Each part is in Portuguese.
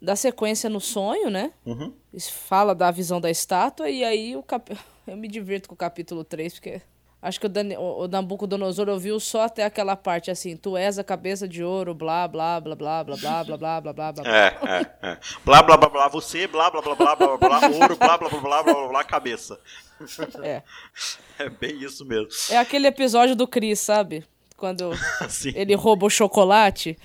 dá sequência no sonho, né? Uhum. Fala da visão da estátua e aí o cap... eu me divirto com o capítulo 3, porque acho que o, Dan... o Nabucodonosor ouviu só até aquela parte assim, tu és a cabeça de ouro, blá, blá, blá, blá, blá, blá, blá, blá, blá, blá, blá. É, é, é. Blá, blá, blá, blá, você, blá, blá, blá, blá, blá, blá, ouro, blá, blá, blá, blá, blá, blá, blá, cabeça. É. É bem isso mesmo. É aquele episódio do Chris, sabe? Quando ele rouba o chocolate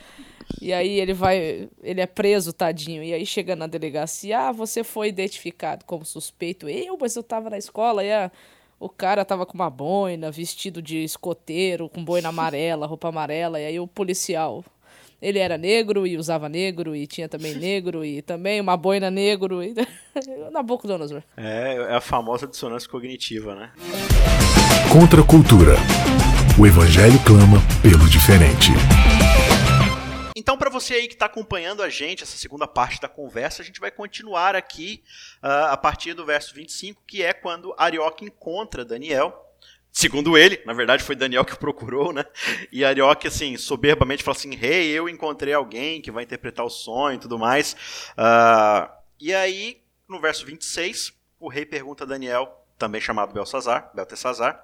e aí ele vai. Ele é preso, tadinho. E aí chega na delegacia, ah, você foi identificado como suspeito. Eu, mas eu tava na escola e a, o cara tava com uma boina, vestido de escoteiro, com boina amarela, roupa amarela. E aí o policial. Ele era negro e usava negro, e tinha também negro, e também uma boina negro. E... Nabucodonosor. É, é a famosa dissonância cognitiva, né? Contra a cultura. O evangelho clama pelo diferente. Então, para você aí que está acompanhando a gente, essa segunda parte da conversa, a gente vai continuar aqui uh, a partir do verso 25, que é quando Arioque encontra Daniel. Segundo ele, na verdade foi Daniel que o procurou, né? E Arioque, assim, soberbamente fala assim: Rei, hey, eu encontrei alguém que vai interpretar o sonho e tudo mais. Uh, e aí, no verso 26, o rei pergunta a Daniel, também chamado Belsazar, Beltesazar,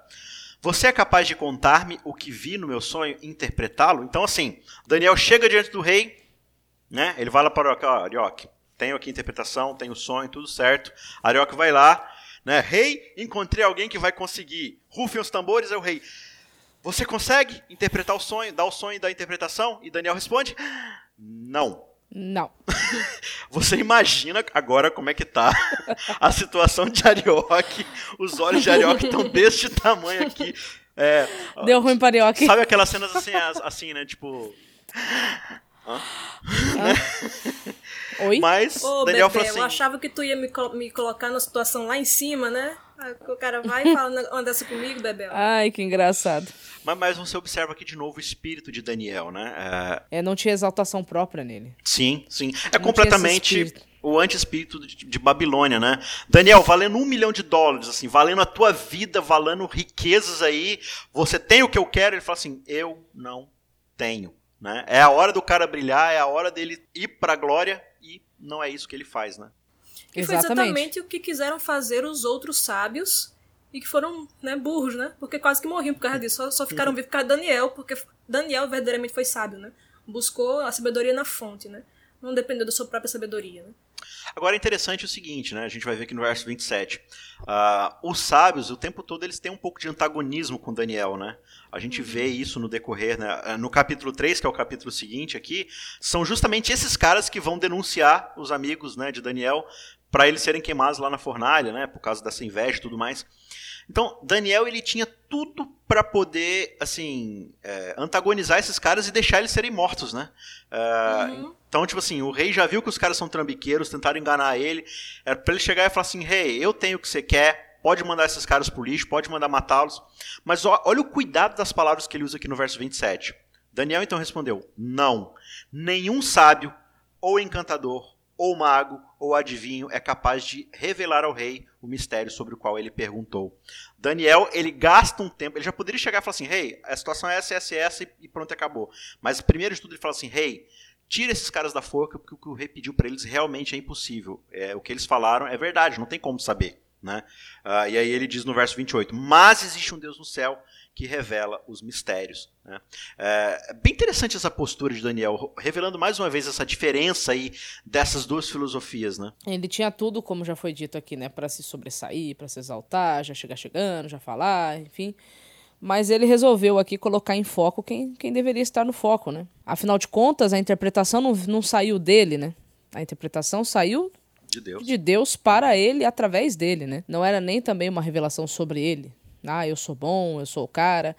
você é capaz de contar-me o que vi no meu sonho e interpretá-lo? Então, assim, Daniel chega diante do rei, né? Ele vai lá para o Arioque. Tenho aqui a interpretação, tenho o sonho, tudo certo. Arioque vai lá, né? Rei, encontrei alguém que vai conseguir. Rufem os tambores, é o rei. Você consegue interpretar o sonho, dar o sonho da interpretação? E Daniel responde: Não. Não. Você imagina agora como é que tá a situação de Arioque. Os olhos de Arioque estão deste tamanho aqui. É, Deu ruim para Arioque. Sabe aquelas cenas assim, assim né? Tipo. Hã? Oi? Mas Ô, Daniel Bebê, falou assim. eu achava que tu ia me, colo- me colocar numa situação lá em cima, né? Aí o cara vai e fala, anda dessa comigo, Bebel. Ai, que engraçado. Mas, mas você observa aqui de novo o espírito de Daniel, né? É, É, não tinha exaltação própria nele. sim, sim. É tinha completamente o anti-espírito de, de Babilônia, né? Daniel, valendo um milhão de dólares, assim, valendo a tua vida, valendo riquezas aí, você tem o que eu quero? Ele fala assim, eu não tenho. Né? É a hora do cara brilhar, é a hora dele ir pra glória e não é isso que ele faz, né? E foi exatamente o que quiseram fazer os outros sábios e que foram né, burros, né? Porque quase que morriam por causa disso. Só, só ficaram vivos por causa de Daniel, porque Daniel verdadeiramente foi sábio, né? Buscou a sabedoria na fonte, né? Não dependeu da sua própria sabedoria, né? Agora é interessante o seguinte, né? A gente vai ver aqui no verso 27. Uh, os sábios, o tempo todo, eles têm um pouco de antagonismo com Daniel, né? A gente Uhum. vê isso no decorrer, né? No capítulo 3, que é o capítulo seguinte aqui, são justamente esses caras que vão denunciar os amigos né, de Daniel para eles serem queimados lá na fornalha, né? Por causa dessa inveja e tudo mais. Então, Daniel, ele tinha tudo para poder, assim, é, antagonizar esses caras e deixar eles serem mortos, né? É, Uhum. Então, tipo assim, o rei já viu que os caras são trambiqueiros, tentaram enganar ele. Era pra ele chegar e falar assim: rei, eu tenho o que você quer, pode mandar esses caras pro lixo, pode mandar matá-los. Mas ó, olha o cuidado das palavras que ele usa aqui no verso 27. Daniel então respondeu: Não, nenhum sábio, ou encantador, ou mago, ou adivinho é capaz de revelar ao rei o mistério sobre o qual ele perguntou. Daniel, ele gasta um tempo, ele já poderia chegar e falar assim: Rei, a situação é essa, essa, essa, e pronto, acabou. Mas primeiro de tudo, ele fala assim: Rei, tira esses caras da forca, porque o que o rei pediu para eles realmente é impossível. É, o que eles falaram é verdade, não tem como saber. Né? Ah, e aí ele diz no verso 28, mas existe um Deus no céu que revela os mistérios. Né? É, é bem interessante essa postura de Daniel, revelando mais uma vez essa diferença aí dessas duas filosofias. Né? Ele tinha tudo, como já foi dito aqui, né? Para se sobressair, para se exaltar, já chegar chegando, já falar, enfim. Mas ele resolveu aqui colocar em foco quem, quem deveria estar no foco, né? Afinal de contas, a interpretação não, não saiu dele, né? A interpretação saiu De Deus. de Deus para ele através dele, né? Não era nem também uma revelação sobre ele. Ah, eu sou bom, eu sou o cara,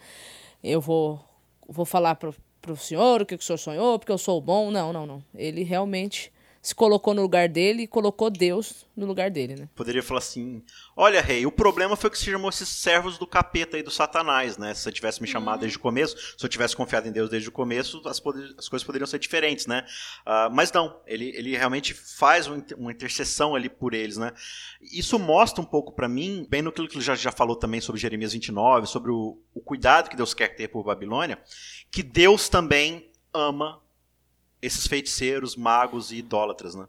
eu vou, vou falar pro, pro senhor o que o senhor sonhou, porque eu sou bom. Não, não, não. Ele realmente se colocou no lugar dele e colocou Deus no lugar dele, né? Poderia falar assim: Olha, rei, o problema foi que você chamou esses servos do capeta aí, do Satanás, né? Se você tivesse me chamado desde o começo, se eu tivesse confiado em Deus desde o começo, as, poder- as coisas poderiam ser diferentes, né? Ah, mas não, ele, ele realmente faz uma inter- uma intercessão ali por eles, né? Isso mostra um pouco pra mim, bem no que ele já, já falou também sobre Jeremias 29, sobre o, o cuidado que Deus quer ter por Babilônia, que Deus também ama esses feiticeiros, magos e idólatras, né?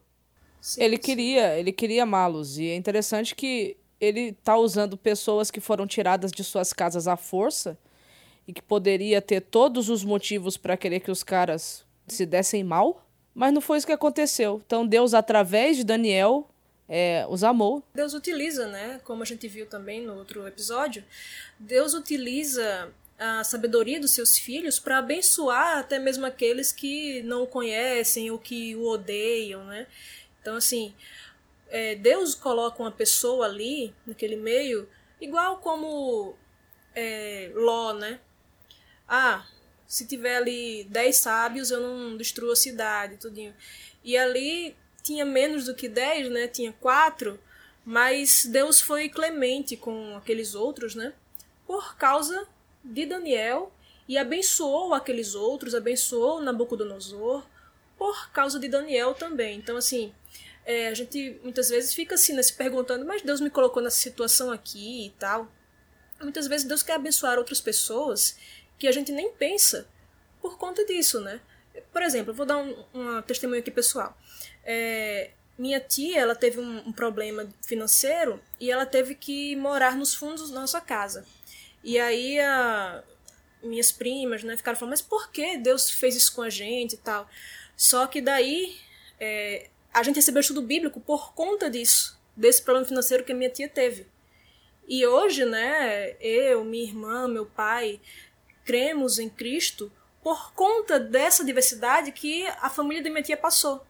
Ele queria, ele queria amá-los e é interessante que ele tá usando pessoas que foram tiradas de suas casas à força e que poderia ter todos os motivos para querer que os caras se dessem mal, mas não foi isso que aconteceu. Então Deus através de Daniel é, os amou. Deus utiliza, né? Como a gente viu também no outro episódio, Deus utiliza a sabedoria dos seus filhos para abençoar até mesmo aqueles que não o conhecem ou que o odeiam, né? Então, assim, é, Deus coloca uma pessoa ali, naquele meio, igual como é, Ló, né? Ah, se tiver ali dez sábios, eu não destruo a cidade, tudinho. E ali tinha menos do que dez, né? Tinha quatro, mas Deus foi clemente com aqueles outros, né? Por causa de Daniel e abençoou aqueles outros, abençoou Nabucodonosor por causa de Daniel também. Então, assim, é, a gente muitas vezes fica assim, né, se perguntando, mas Deus me colocou nessa situação aqui e tal. Muitas vezes Deus quer abençoar outras pessoas que a gente nem pensa por conta disso, né? Por exemplo, vou dar um, um testemunho aqui pessoal. É, minha tia, ela teve um, um, problema financeiro e ela teve que morar nos fundos da nossa casa. E aí a, minhas primas, né, ficaram falando, mas por que Deus fez isso com a gente e tal? Só que daí é, a gente recebeu estudo bíblico por conta disso, desse problema financeiro que a minha tia teve. E hoje, né, eu, minha irmã, meu pai, cremos em Cristo por conta dessa diversidade que a família da minha tia passou.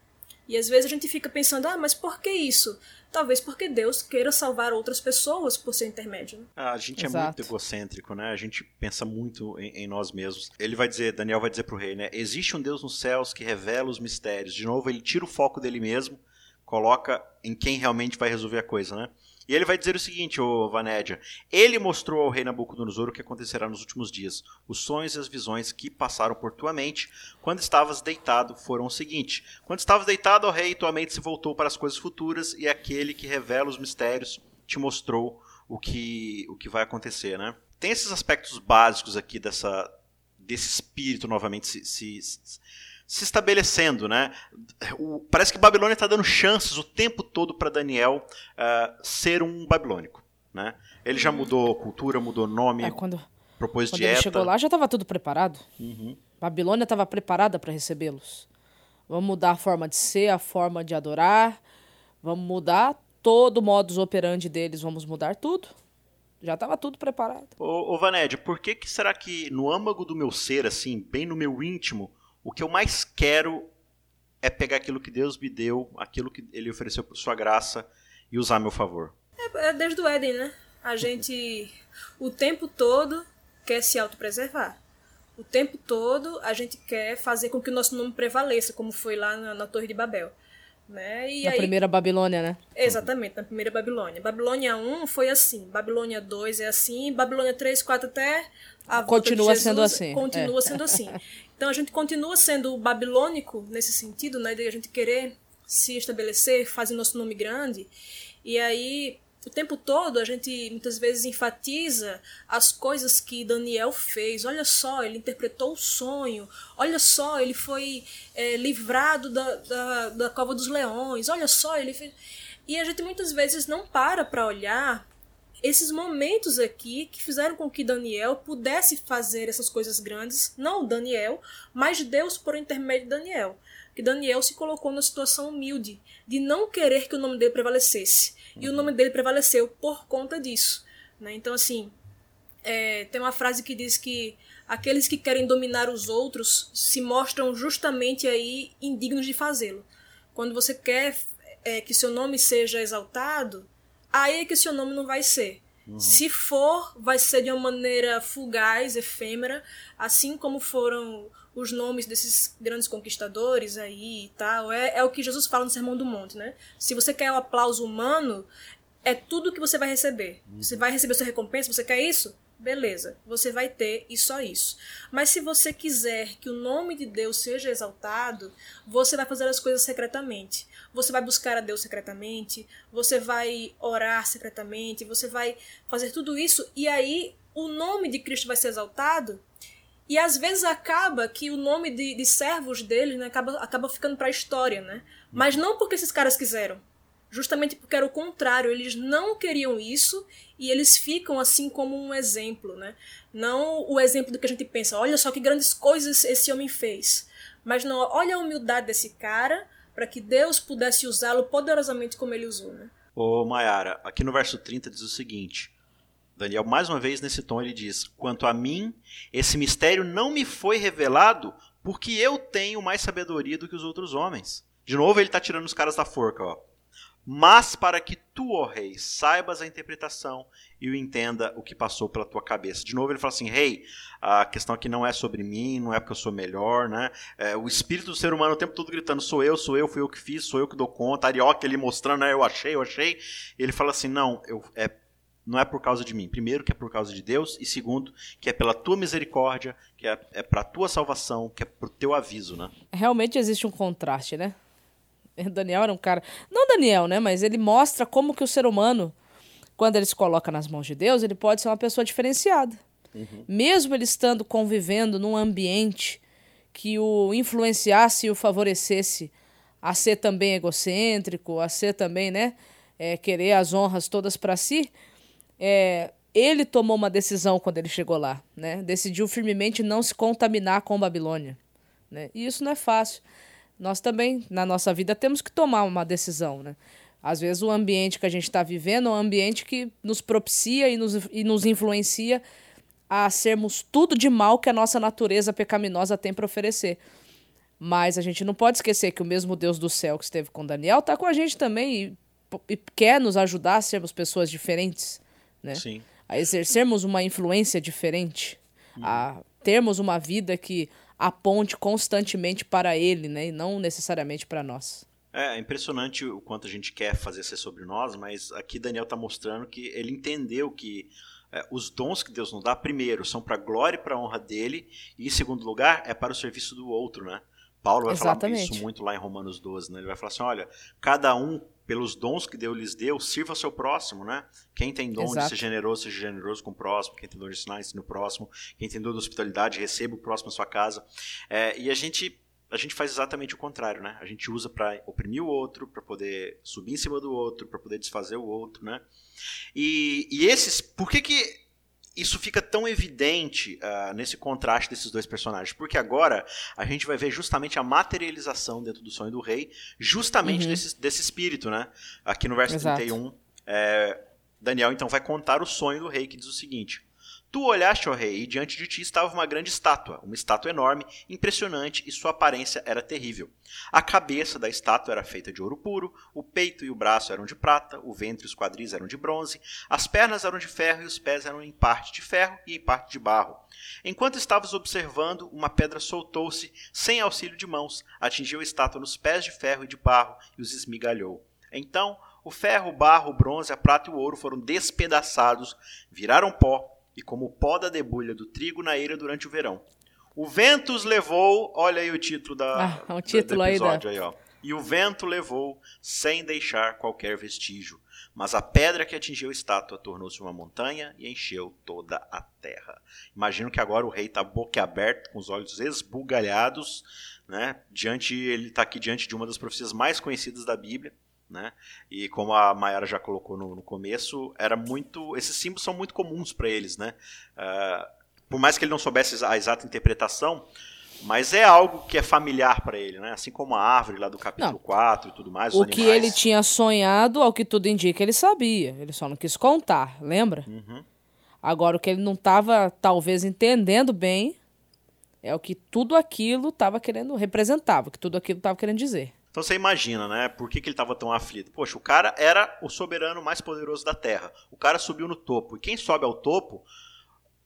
E às vezes a gente fica pensando, ah, mas por que isso? Talvez porque Deus queira salvar outras pessoas por ser intermédio. Né? Ah, a gente Exato. é muito egocêntrico, né? A gente pensa muito em, em, nós mesmos. Ele vai dizer, Daniel vai dizer pro rei, né? Existe um Deus nos céus que revela os mistérios. De novo, ele tira o foco dele mesmo, coloca em quem realmente vai resolver a coisa, né? E ele vai dizer o seguinte, ô Vanédia: Ele mostrou ao rei Nabucodonosor o que acontecerá nos últimos dias. Os sonhos e as visões que passaram por tua mente quando estavas deitado foram o seguinte: Quando estavas deitado, ó rei, tua mente se voltou para as coisas futuras e aquele que revela os mistérios te mostrou o que, o que vai acontecer, né? Tem esses aspectos básicos aqui dessa, desse espírito novamente se, se, se estabelecendo, né? O, parece que Babilônia está dando chances o tempo todo para Daniel uh, ser um babilônico, né? Ele já mudou cultura, mudou nome, é, quando, propôs quando dieta. Ele chegou lá já estava tudo preparado. Uhum. Babilônia estava preparada para recebê-los. Vamos mudar a forma de ser, a forma de adorar. Vamos mudar todo o modus operandi deles. Vamos mudar tudo. Já estava tudo preparado. Ô, ô Vaned, por que, que será que no âmago do meu ser, assim, bem no meu íntimo, o que eu mais quero é pegar aquilo que Deus me deu, aquilo que Ele ofereceu por sua graça e usar a meu favor. É, é desde o Éden, né? A gente o tempo todo quer se autopreservar. O tempo todo a gente quer fazer com que o nosso nome prevaleça, como foi lá na, na Torre de Babel. Né? E na aí, primeira Babilônia, né? Exatamente, na primeira Babilônia. Babilônia 1 foi assim, Babilônia 2 é assim, Babilônia 3, 4 até a Continua Jesus, sendo assim. Continua é. sendo assim. Então a gente continua sendo babilônico nesse sentido, né, de a gente querer se estabelecer, fazer nosso nome grande. E aí o tempo todo a gente muitas vezes enfatiza as coisas que Daniel fez. Olha só, ele interpretou o sonho. Olha só, ele foi é, livrado da, da, da cova dos leões. Olha só, ele fez. E a gente muitas vezes não para para olhar esses momentos aqui que fizeram com que Daniel pudesse fazer essas coisas grandes, não Daniel, mas Deus por intermédio de Daniel. Que Daniel se colocou numa situação humilde de não querer que o nome dele prevalecesse. E o nome dele prevaleceu por conta disso. Né? Então, assim, é, tem uma frase que diz que aqueles que querem dominar os outros se mostram justamente aí indignos de fazê-lo. Quando você quer é, que seu nome seja exaltado, aí é que seu nome não vai ser. Uhum. Se for, vai ser de uma maneira fugaz, efêmera, assim como foram os nomes desses grandes conquistadores aí e tal. É, é o que Jesus fala no Sermão do Monte, né? Se você quer o aplauso humano, é tudo que você vai receber. Você vai receber sua recompensa, você quer isso? beleza, você vai ter e só isso. Mas se você quiser que o nome de Deus seja exaltado, você vai fazer as coisas secretamente. Você vai buscar a Deus secretamente, você vai orar secretamente, você vai fazer tudo isso e aí o nome de Cristo vai ser exaltado E às vezes acaba que o nome de, de servos deles né, acaba, acaba ficando para a história, né? Mas não porque esses caras quiseram. Justamente porque era o contrário, eles não queriam isso e eles ficam assim como um exemplo, né? Não o exemplo do que a gente pensa, olha só que grandes coisas esse homem fez. Mas não, olha a humildade desse cara para que Deus pudesse usá-lo poderosamente como ele usou, né? Ô Mayara, aqui no verso 30 diz o seguinte: Daniel, mais uma vez nesse tom, ele diz: Quanto a mim, esse mistério não me foi revelado porque eu tenho mais sabedoria do que os outros homens. De novo, ele está tirando os caras da forca, ó. Mas para que tu, ó rei, saibas a interpretação e o entenda o que passou pela tua cabeça. De novo, ele fala assim: rei, a questão aqui não é sobre mim, não é porque eu sou melhor, né? É, o espírito do ser humano o tempo todo gritando: sou eu, sou eu, fui eu que fiz, sou eu que dou conta. Arioca ele mostrando, né? Eu achei, eu achei. Ele fala assim: não, eu, é não é por causa de mim. Primeiro, que é por causa de Deus, e segundo, que é pela tua misericórdia, que é, é para tua salvação, que é para o teu aviso, né? Realmente existe um contraste, né? Daniel era um cara. Não Daniel, né? Mas ele mostra como que o ser humano, quando ele se coloca nas mãos de Deus, ele pode ser uma pessoa diferenciada. Uhum. Mesmo ele estando convivendo num ambiente que o influenciasse e o favorecesse a ser também egocêntrico, a ser também, né? É, querer as honras todas para si, é, ele tomou uma decisão quando ele chegou lá, né? Decidiu firmemente não se contaminar com Babilônia, né? E isso não é fácil. Nós também, na nossa vida, temos que tomar uma decisão, né? Às vezes o ambiente que a gente está vivendo é um ambiente que nos propicia e nos, e nos influencia a sermos tudo de mal que a nossa natureza pecaminosa tem para oferecer. Mas a gente não pode esquecer que o mesmo Deus do céu que esteve com Daniel está com a gente também e, e quer nos ajudar a sermos pessoas diferentes né? Sim. A exercermos uma influência diferente, uhum. a termos uma vida que aponte constantemente para ele, né? E não necessariamente para nós. É, é impressionante o quanto a gente quer fazer ser sobre nós, mas aqui Daniel está mostrando que ele entendeu que é, os dons que Deus nos dá, primeiro, são para a glória e para a honra dele, e em segundo lugar, é para o serviço do outro, né? Paulo vai Exatamente. falar isso muito lá em Romanos 12, né? Ele vai falar assim, olha, cada um pelos dons que Deus lhes deu, sirva ao seu próximo, né? Quem tem dom Exato. de ser generoso, seja generoso com o próximo. Quem tem dom de ensinar, ensine o próximo. Quem tem dom de hospitalidade, receba o próximo à sua casa. É, e a gente a gente faz exatamente o contrário, né? A gente usa para oprimir o outro, para poder subir em cima do outro, para poder desfazer o outro, né? E, e esses, por que que isso fica tão evidente uh, nesse contraste desses dois personagens, porque agora a gente vai ver justamente a materialização dentro do sonho do rei, justamente uhum. desse, desse espírito, né? Aqui no verso Exato. 31, é, Daniel então vai contar o sonho do rei, que diz o seguinte: Tu olhaste, ó rei, e diante de ti estava uma grande estátua, uma estátua enorme, impressionante, e sua aparência era terrível. A cabeça da estátua era feita de ouro puro, o peito e o braço eram de prata, o ventre e os quadris eram de bronze, as pernas eram de ferro e os pés eram em parte de ferro e em parte de barro. Enquanto estavas observando, uma pedra soltou-se, sem auxílio de mãos, atingiu a estátua nos pés de ferro e de barro e os esmigalhou. Então, o ferro, o barro, o bronze, a prata e o ouro foram despedaçados, viraram pó e como o pó da debulha do trigo na eira durante o verão. O vento os levou, olha aí o título da, ah, o título do episódio aí, da... aí, ó. E o vento levou sem deixar qualquer vestígio. Mas a pedra que atingiu a estátua tornou-se uma montanha e encheu toda a terra. Imagino que agora o rei está boquiaberto, com os olhos esbugalhados, né? Diante, ele está aqui diante de uma das profecias mais conhecidas da Bíblia. Né? E como a Mayara já colocou no, no, começo, era muito, esses símbolos são muito comuns para eles, né? Uh, por mais que ele não soubesse a exata interpretação, mas é algo que é familiar para ele, né? Assim como a árvore lá do capítulo não. 4 e tudo mais. o que ele tinha sonhado, ao que tudo indica, ele sabia. Ele só não quis contar, lembra? Uhum. Agora, o que ele não estava, talvez, entendendo bem é o que tudo aquilo estava querendo representava, o que tudo aquilo estava querendo dizer. Então você imagina, né? Por que, que ele estava tão aflito? Poxa, o cara era o soberano mais poderoso da Terra. O cara subiu no topo. E quem sobe ao topo,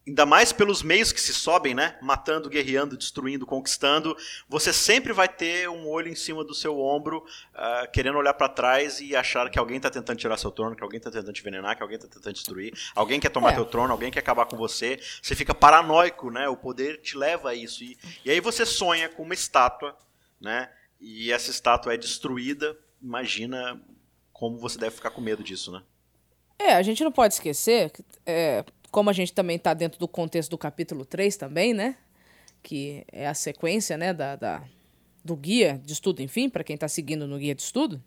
ainda mais pelos meios que se sobem, né? Matando, guerreando, destruindo, conquistando, você sempre vai ter um olho em cima do seu ombro, uh, querendo olhar para trás e achar que alguém está tentando tirar seu trono, que alguém está tentando te envenenar, que alguém está tentando destruir, alguém quer tomar é. teu trono, alguém quer acabar com você. Você fica paranoico, né? O poder te leva a isso. E, e aí você sonha com uma estátua, né? E essa estátua é destruída, imagina como você deve ficar com medo disso, né? É, a gente não pode esquecer, é, como a gente também está dentro do contexto do capítulo 3 também, né? que é a sequência né, da, da do guia de estudo, enfim, para quem está seguindo no guia de estudo,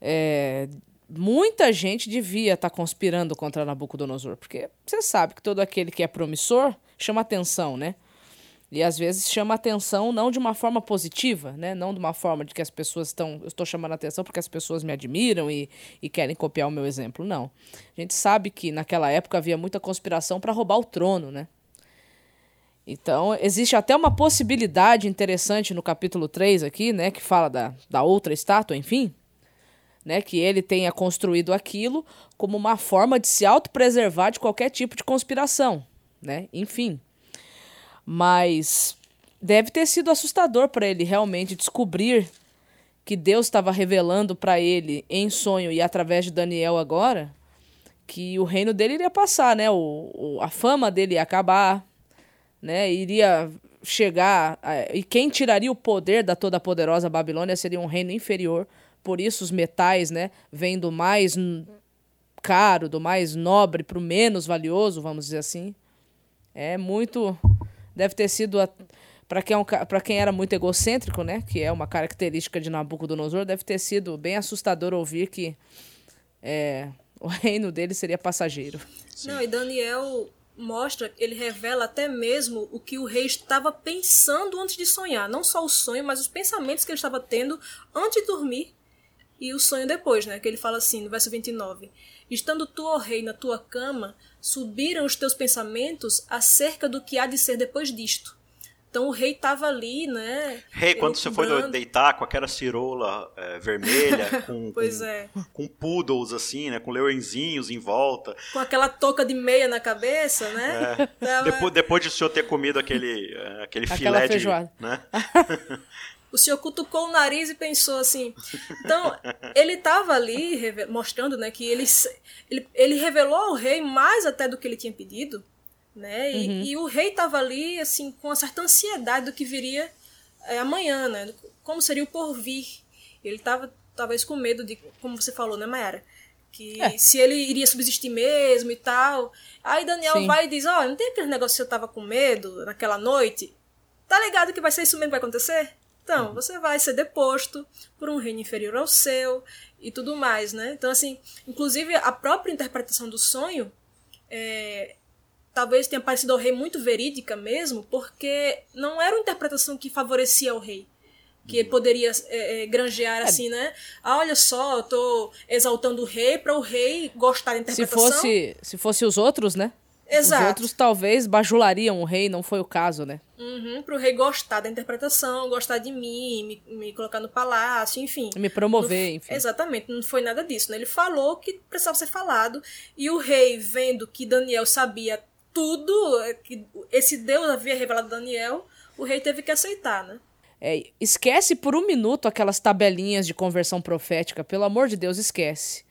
é, muita gente devia estar tá conspirando contra Nabucodonosor, porque você sabe que todo aquele que é promissor chama atenção, né? E às vezes chama atenção não de uma forma positiva, né? Não de uma forma de que as pessoas estão. Eu estou chamando atenção porque as pessoas me admiram e, e querem copiar o meu exemplo. Não. A gente sabe que naquela época havia muita conspiração para roubar o trono, né? Então, existe até uma possibilidade interessante no capítulo 3 aqui, né? Que fala da, da outra estátua, enfim. Né, que ele tenha construído aquilo como uma forma de se autopreservar de qualquer tipo de conspiração, né? Enfim. Mas deve ter sido assustador para ele realmente descobrir que Deus estava revelando para ele em sonho e através de Daniel agora que o reino dele iria passar, né? O, o a fama dele ia acabar, né? Iria chegar a, e quem tiraria o poder da toda poderosa Babilônia seria um reino inferior. Por isso os metais, né, vêm do mais caro, do mais nobre para o menos valioso, vamos dizer assim. É muito deve ter sido para quem, é um, quem era muito egocêntrico, né, que é uma característica de Nabucodonosor, deve ter sido bem assustador ouvir que é, o reino dele seria passageiro. Não, e Daniel mostra, ele revela até mesmo o que o rei estava pensando antes de sonhar. Não só o sonho, mas os pensamentos que ele estava tendo antes de dormir e o sonho depois, né? Que ele fala assim, no verso 29. Estando tu, ó rei, na tua cama, subiram os teus pensamentos acerca do que há de ser depois disto. Então o rei estava ali, né? Rei, quando você foi deitar com aquela cirola é, vermelha, com, pois com, é. com poodles assim, né? Com leõezinhos em volta. Com aquela touca de meia na cabeça, né? É. Tava... Depois, depois de o senhor ter comido aquele, é, aquele aquela filé feijoada. de. Né? o senhor cutucou o nariz e pensou assim. Então, ele estava ali mostrando né, que ele, ele, ele revelou ao rei mais até do que ele tinha pedido. Né? E, uhum. e o rei estava ali assim com uma certa ansiedade do que viria é, amanhã, né? como seria o porvir. Ele estava talvez com medo de, como você falou, né, Mayara? Que é. se ele iria subsistir mesmo e tal. Aí Daniel Sim. vai e diz: Ó, oh, não tem aquele negócio que você tava com medo naquela noite? Tá ligado que vai ser isso mesmo que vai acontecer? Então, você vai ser deposto por um reino inferior ao seu e tudo mais, né? Então, assim, inclusive a própria interpretação do sonho é, talvez tenha parecido ao rei muito verídica mesmo, porque não era uma interpretação que favorecia o rei. Que ele poderia é, é, granjear é. assim, né? Ah, olha só, eu tô exaltando o rei para o rei gostar da interpretação. Se fosse, se fosse os outros, né? Exato. Os outros talvez bajulariam o rei, não foi o caso, né? Uhum, pro rei gostar da interpretação, gostar de mim, me, me colocar no palácio, enfim. Me promover, não, enfim. Exatamente, não foi nada disso, né? Ele falou que precisava ser falado, e o rei, vendo que Daniel sabia tudo, é, que esse Deus havia revelado a Daniel, o rei teve que aceitar, né? É, esquece por um minuto aquelas tabelinhas de conversão profética, pelo amor de Deus, esquece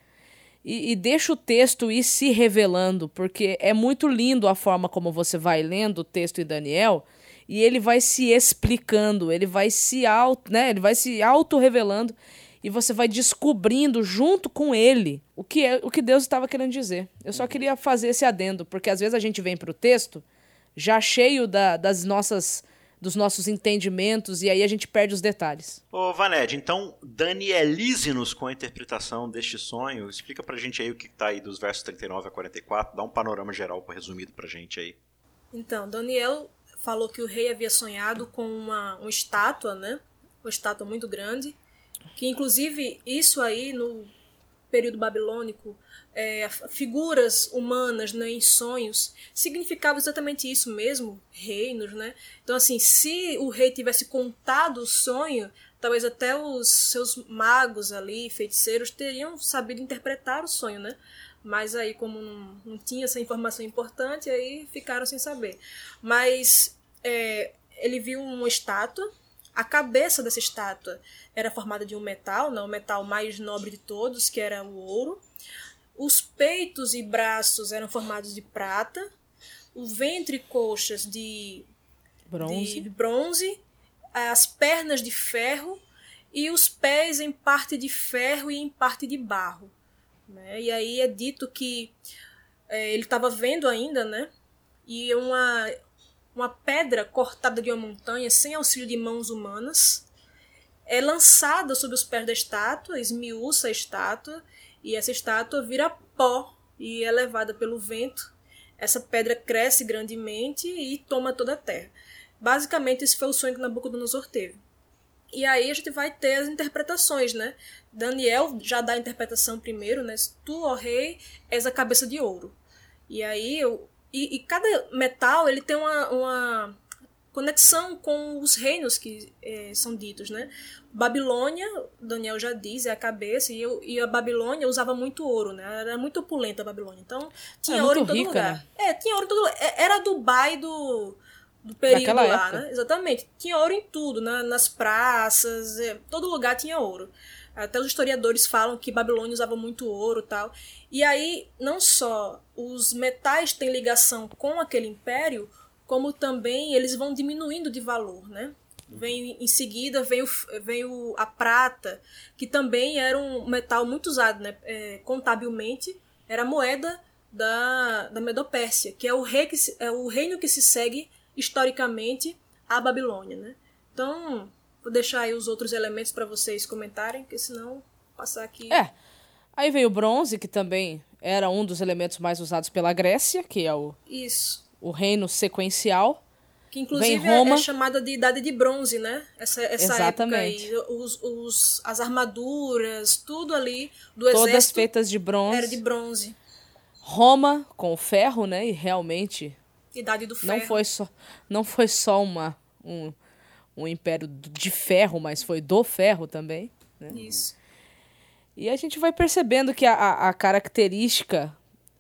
e, e, deixa o texto ir se revelando, porque é muito lindo a forma como você vai lendo o texto em Daniel e ele vai se explicando, ele vai se auto, né, ele vai se auto revelando e você vai descobrindo junto com ele o que é o que Deus estava querendo dizer. Eu só queria fazer esse adendo, porque às vezes a gente vem para o texto já cheio da, das nossas dos nossos entendimentos e aí a gente perde os detalhes. Ô Vaned, então Danielize-nos com a interpretação deste sonho. Explica pra gente aí o que tá aí dos versos 39 a 44, dá um panorama geral resumido pra gente aí. Então, Daniel falou que o rei havia sonhado com uma, uma estátua, né? Uma estátua muito grande, que inclusive isso aí no período babilônico é, figuras humanas né, em sonhos significava exatamente isso mesmo, reinos, né? Então, assim, se o rei tivesse contado o sonho, talvez até os seus magos ali, feiticeiros, teriam sabido interpretar o sonho, né? Mas aí, como não, não tinha essa informação importante, aí ficaram sem saber. Mas é, ele viu uma estátua, a cabeça dessa estátua era formada de um metal, né, o metal mais nobre de todos, que era o ouro. Os peitos e braços eram formados de prata, o ventre e coxas de bronze. de bronze, as pernas de ferro e os pés em parte de ferro e em parte de barro. Né? E aí é dito que é, ele estava vendo ainda, né? E uma, uma pedra cortada de uma montanha sem auxílio de mãos humanas, é lançada sobre os pés da estátua, esmiuça a estátua, e essa estátua vira pó e é levada pelo vento. Essa pedra cresce grandemente e toma toda a terra. Basicamente, esse foi o sonho que Nabucodonosor teve. E aí a gente vai ter as interpretações, né? Daniel já dá a interpretação primeiro, né? Tu, ó rei, és a cabeça de ouro. E aí, eu, e, e cada metal ele tem uma, uma conexão com os reinos que é, são ditos, né? Babilônia, Daniel já diz, é a cabeça, e, eu, e a Babilônia usava muito ouro, né? Era muito opulenta a Babilônia. Então, tinha é ouro em todo rica, lugar. Né? É, tinha ouro em todo lugar. É, era Dubai do, do período Daquela lá, época. né? Exatamente. Tinha ouro em tudo, né? nas praças, é, todo lugar tinha ouro. Até os historiadores falam que Babilônia usava muito ouro tal. E aí, não só os metais têm ligação com aquele império, como também eles vão diminuindo de valor, né? Vem em seguida vem, o, vem o, a prata, que também era um metal muito usado, né? É, contabilmente, era a moeda da, da Medopérsia, que é o, rei que se, é o reino que se segue historicamente à Babilônia, né? Então, vou deixar aí os outros elementos para vocês comentarem, porque senão passar aqui. É. Aí veio o bronze, que também era um dos elementos mais usados pela Grécia, que é o Isso o reino sequencial. Que inclusive é, Roma... é chamada de Idade de Bronze, né? Essa, essa Exatamente. época aí. Os, os, as armaduras, tudo ali do Todas exército. feitas de bronze. Era de bronze. Roma com o ferro, né? E realmente. Idade do ferro. Não foi só, não foi só uma, um, um império de ferro, mas foi do ferro também. Né? Isso. E a gente vai percebendo que a, a característica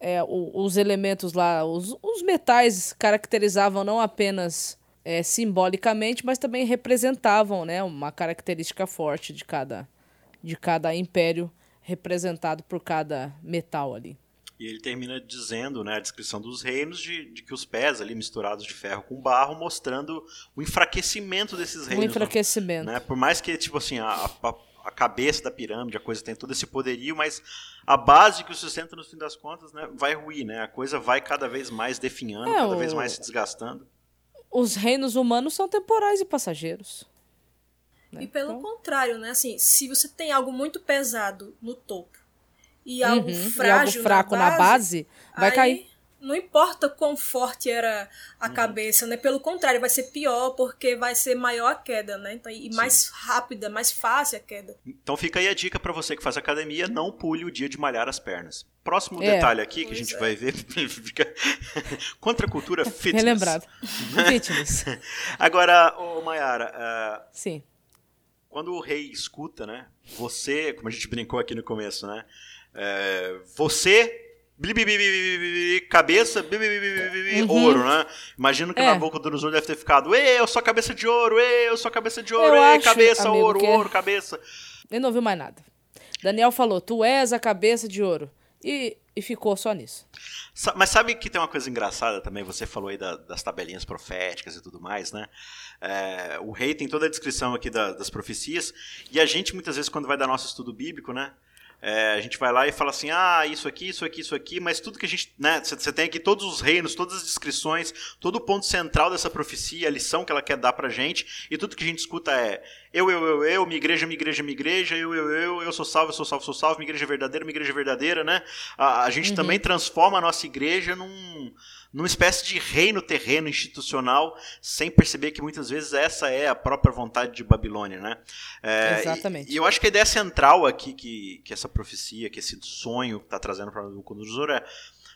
é, o, os elementos lá, os, os metais caracterizavam não apenas é, simbolicamente, mas também representavam né, uma característica forte de cada, de cada império representado por cada metal ali. E ele termina dizendo, né, a descrição dos reinos, de, de, que os pés ali misturados de ferro com barro, mostrando o enfraquecimento desses reinos. O enfraquecimento. Né? Por mais que, tipo assim, a, a, a cabeça da pirâmide, a coisa tem todo esse poderio, mas a base que o sustenta no fim das contas, né, vai ruir, né? A coisa vai cada vez mais definhando, é, cada o... vez mais se desgastando. Os reinos humanos são temporais e passageiros. Né? E pelo então... contrário, né? Assim, se você tem algo muito pesado no topo e algo uhum, frágil e algo fraco na base, na base vai aí... cair não importa quão forte era a uhum. cabeça, né? Pelo contrário, vai ser pior porque vai ser maior a queda, né? Então, e mais Sim. rápida, mais fácil a queda. Então fica aí a dica para você que faz academia, não pule o dia de malhar as pernas. Próximo é. detalhe aqui que a gente é. vai ver fica contra a cultura fitness. Relembrado. fitness. Agora, ô Mayara, uh, Sim. Quando o rei escuta, né? Você, como a gente brincou aqui no começo, né? É, você cabeça, uhum. ouro, né? Imagino que é. Nabucodonosor deve ter ficado, ei, eu sou cabeça de ouro, ei, eu sou cabeça de ouro, eu ei, acho, cabeça, amigo, ouro, ouro, cabeça. Ele não ouviu mais nada. Daniel falou, tu és a cabeça de ouro. E, e ficou só nisso. Mas sabe que tem uma coisa engraçada também? Você falou aí da, das tabelinhas proféticas e tudo mais, né? É, o rei tem toda a descrição aqui da, das profecias, e a gente, muitas vezes, quando vai dar nosso estudo bíblico, né? É, a gente vai lá e fala assim, ah, isso aqui, isso aqui, isso aqui, mas tudo que a gente, né, você tem aqui todos os reinos, todas as descrições, todo o ponto central dessa profecia, a lição que ela quer dar pra gente, e tudo que a gente escuta é eu, eu, eu, eu, minha igreja, minha igreja, minha igreja, eu, eu, eu, eu sou salvo, eu sou salvo, sou salvo, minha igreja é verdadeira, minha igreja é verdadeira, né? A, a gente uhum. também transforma a nossa igreja num numa espécie de reino terreno institucional, sem perceber que muitas vezes essa é a própria vontade de Babilônia, né? É, Exatamente. E, e, eu acho que a ideia central aqui que, que essa profecia, que esse sonho está trazendo para Nabucodonosor é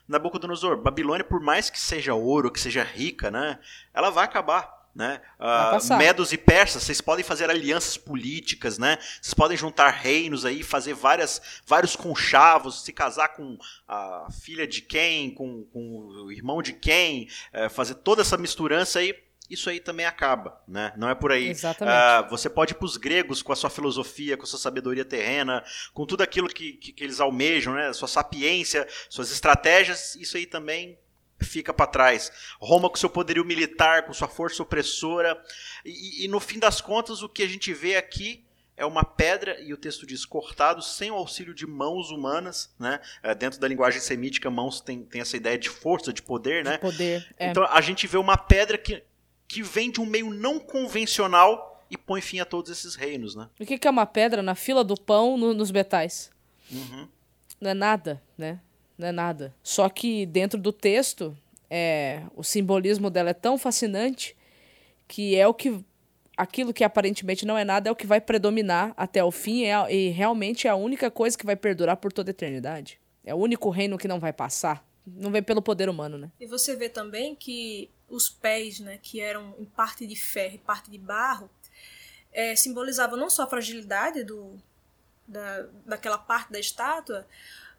Nabucodonosor, Babilônia, por mais que seja ouro, que seja rica, né? Ela vai acabar. Né? Uh, Medos e persas, vocês podem fazer alianças políticas, né? Vocês podem juntar reinos aí, fazer várias, vários conchavos, se casar com a filha de quem, com, com o irmão de quem, uh, fazer toda essa misturança aí. Isso aí também acaba, né? Não é por aí. Exatamente. Uh, você pode ir para os gregos com a sua filosofia, com a sua sabedoria terrena, com tudo aquilo que, que, que eles almejam, né? Sua sapiência, suas estratégias. Isso aí também fica para trás. Roma com seu poderio militar, com sua força opressora. E, e, no fim das contas, o que a gente vê aqui é uma pedra, e o texto diz cortado, sem o auxílio de mãos humanas. Né? É, dentro da linguagem semítica, mãos tem, tem essa ideia de força, de poder. De né? poder é. Então a gente vê uma pedra que que vem de um meio não convencional e põe fim a todos esses reinos, né? O que é uma pedra na fila do pão no, nos metais? Uhum. Não é nada, né? Não é nada. Só que dentro do texto, é, o simbolismo dela é tão fascinante que é o que aquilo que aparentemente não é nada é o que vai predominar até o fim é, e realmente é a única coisa que vai perdurar por toda a eternidade. É o único reino que não vai passar. Não vem pelo poder humano, né? E você vê também que os pés, né, que eram em parte de ferro e parte de barro, é, simbolizavam não só a fragilidade do, da, daquela parte da estátua,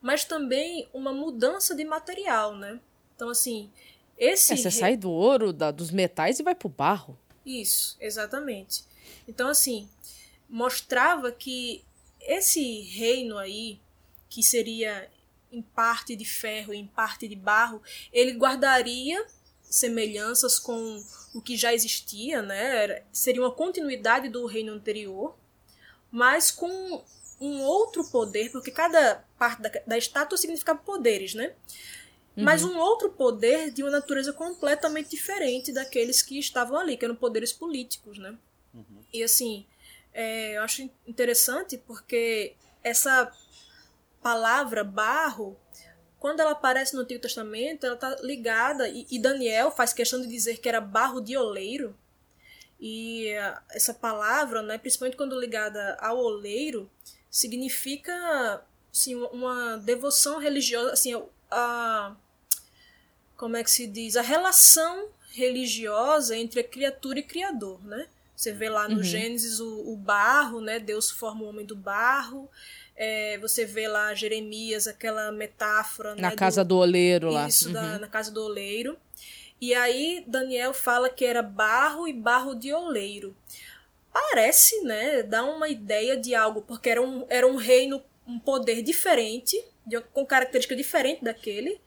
mas também uma mudança de material, né? Então, assim, esse... É, você sai do ouro, da, dos metais e vai pro barro. Isso, exatamente. Então, assim, mostrava que esse reino aí, que seria em parte de ferro e em parte de barro, ele guardaria semelhanças com o que já existia, né? Seria uma continuidade do reino anterior, mas com um outro poder, porque cada parte da, da estátua significava poderes, né? Uhum. Mas um outro poder de uma natureza completamente diferente daqueles que estavam ali, que eram poderes políticos, né? Uhum. E assim, é, eu acho interessante porque essa palavra barro, quando ela aparece no Antigo Testamento, ela está ligada, e, e, Daniel faz questão de dizer que era barro de oleiro, e essa palavra, né, principalmente quando ligada ao oleiro, significa assim, uma devoção religiosa, assim, a, como é que se diz, a relação religiosa entre a criatura e criador, né? Você vê lá no uhum. Gênesis o, o, barro, né? Deus forma o homem do barro. É, você vê lá Jeremias, aquela metáfora. Na né, casa do, do oleiro lá. Isso, uhum. da, na casa do oleiro. E aí Daniel fala que era barro e barro de oleiro. Parece, né? Dá uma ideia de algo, porque era um, era um reino, um poder diferente, de, com característica diferente daquele.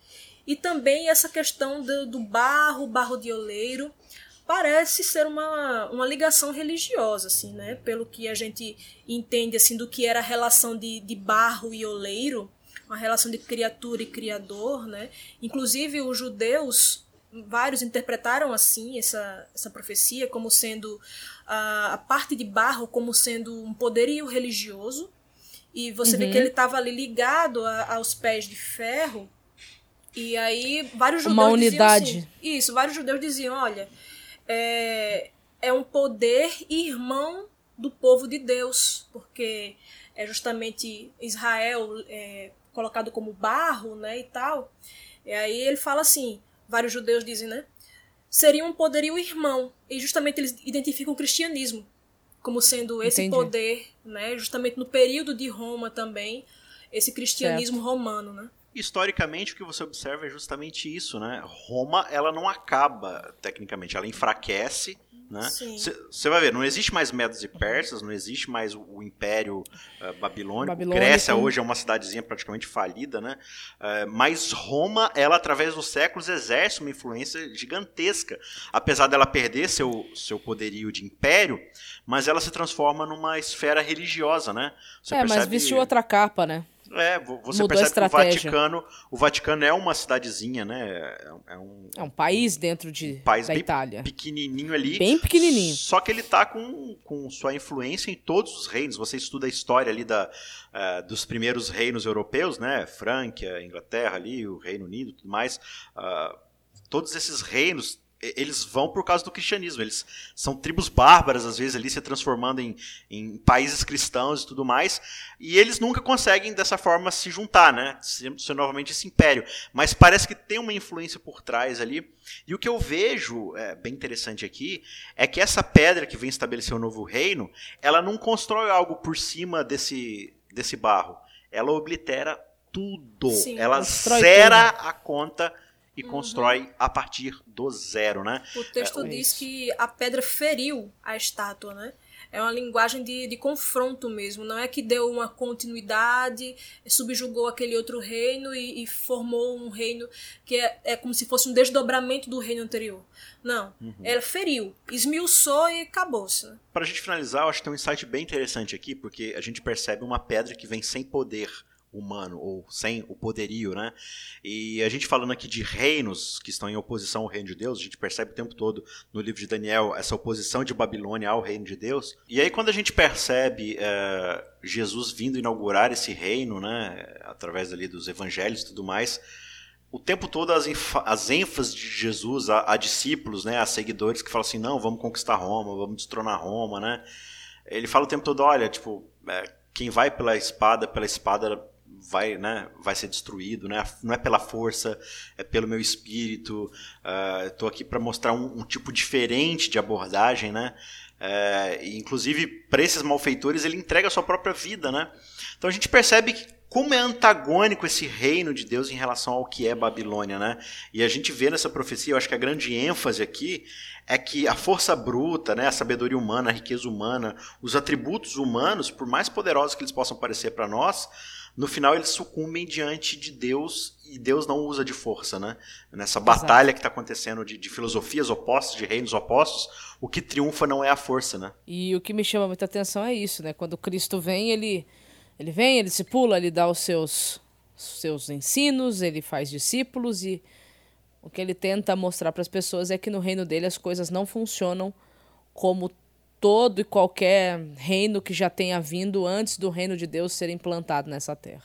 E também essa questão do, do barro, barro de oleiro parece ser uma, uma ligação religiosa, assim, né? Pelo que a gente entende, assim, do que era a relação de, de barro e oleiro, uma relação de criatura e criador, né? Inclusive, os judeus, vários interpretaram, assim, essa, essa profecia como sendo a, a parte de barro como sendo um poderio religioso, e você uhum. vê que ele estava ali ligado a, aos pés de ferro, e aí vários judeus Uma unidade. diziam assim, isso, vários judeus diziam, olha, é, é um poder irmão do povo de Deus, porque é justamente Israel é, colocado como barro, né, e tal. E aí ele fala assim, vários judeus dizem, né, seria um poderio irmão, e justamente eles identificam o cristianismo como sendo esse Entendi. poder, né, justamente no período de Roma também, esse cristianismo certo. romano, né. Historicamente, o que você observa é justamente isso, né? Roma, ela não acaba, tecnicamente, ela enfraquece, né? Você vai ver, não existe mais Medos e Persas, não existe mais o, o Império uh, Babilônico. Babilônico. Grécia hoje é uma cidadezinha praticamente falida, né? Uh, mas Roma, ela através dos séculos exerce uma influência gigantesca, apesar dela perder seu, seu poderio de império, mas ela se transforma numa esfera religiosa, né? Você é, percebe... mas vestiu outra capa, né? É, você Mudou percebe que o Vaticano, o Vaticano é uma cidadezinha, né? É um, é um país dentro de, um país da Itália. pequenininho ali. Bem pequenininho. Só que ele tá com, com sua influência em todos os reinos. Você estuda a história ali da, uh, dos primeiros reinos europeus, né? Franquia, Inglaterra ali, o Reino Unido, tudo mais. Uh, todos esses reinos eles vão por causa do cristianismo. Eles são tribos bárbaras, às vezes, ali se transformando em, em países cristãos e tudo mais. E eles nunca conseguem, dessa forma, se juntar, né? Ser, ser novamente esse império. Mas parece que tem uma influência por trás ali. E o que eu vejo, é, bem interessante aqui, é que essa pedra que vem estabelecer o novo reino, ela não constrói algo por cima desse, desse barro. Ela oblitera tudo. Sim, ela zera tudo. a conta e uhum. constrói a partir do zero, né? O texto é, diz isso. que a pedra feriu a estátua, né? É uma linguagem de, de confronto mesmo, não é que deu uma continuidade, subjugou aquele outro reino e, e formou um reino que é, é, como se fosse um desdobramento do reino anterior. Não, uhum. ela feriu, esmiuçou e acabou-se. Né? Para a gente finalizar, eu acho que tem um insight bem interessante aqui, porque a gente percebe uma pedra que vem sem poder humano ou sem o poderio, né? E a gente falando aqui de reinos que estão em oposição ao reino de Deus, a gente percebe o tempo todo no livro de Daniel essa oposição de Babilônia ao reino de Deus. E aí quando a gente percebe é, Jesus vindo inaugurar esse reino, né, através ali dos evangelhos e tudo mais, o tempo todo as, as ênfases de Jesus a, a, discípulos, né, a seguidores que falam assim, não, vamos conquistar Roma, vamos destronar Roma, né? Ele fala o tempo todo, olha, tipo, é, quem vai pela espada, pela espada vai, né, vai ser destruído, né? Não é pela força, é pelo meu espírito. Estou uh, aqui para mostrar um, um, tipo diferente de abordagem, né? Uh, inclusive, para esses malfeitores, ele entrega a sua própria vida, né? Então a gente percebe que como é antagônico esse reino de Deus em relação ao que é Babilônia, né? E a gente vê nessa profecia, eu acho que a grande ênfase aqui é que a força bruta, né, a sabedoria humana, a riqueza humana, os atributos humanos, por mais poderosos que eles possam parecer para nós, no final eles sucumbem diante de Deus e Deus não usa de força, né? Nessa batalha Exato. que está acontecendo de, de, filosofias opostas, de reinos opostos, o que triunfa não é a força, né? E o que me chama muita atenção é isso, né? Quando Cristo vem, ele ele vem, ele se pula, ele dá os seus, seus ensinos, ele faz discípulos e o que ele tenta mostrar para as pessoas é que no reino dele as coisas não funcionam como todo e qualquer reino que já tenha vindo antes do reino de Deus ser implantado nessa terra.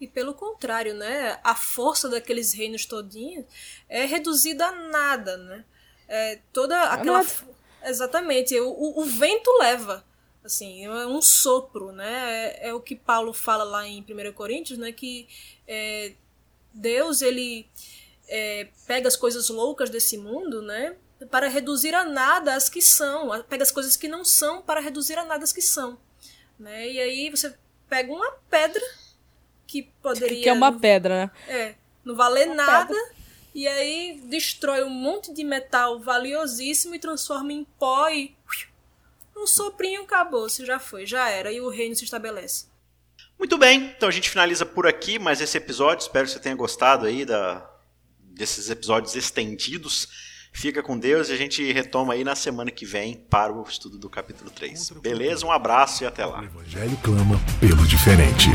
E pelo contrário, né? A força daqueles reinos todinhos é reduzida a nada, né? É toda aquela. Nada. Exatamente. O, o, vento leva. Assim, é um sopro, né? É, é, o que Paulo fala lá em 1 Coríntios, né? Que é, Deus, ele é, pega as coisas loucas desse mundo, né? Para reduzir a nada as que são. Pega as coisas que não são para reduzir a nada as que são. Né? E aí você pega uma pedra que poderia... Que é uma pedra, né? É, não valer uma nada... Pedra. E aí destrói um monte de metal valiosíssimo e transforma em pó e um soprinho acabou, se já foi, já era, e o reino se estabelece. Muito bem, então a gente finaliza por aqui mais esse episódio. Espero que você tenha gostado aí da, desses episódios estendidos. Fica com Deus e a gente retoma aí na semana que vem para o estudo do capítulo 3. Beleza? Um abraço e até lá. O Evangelho clama pelo diferente.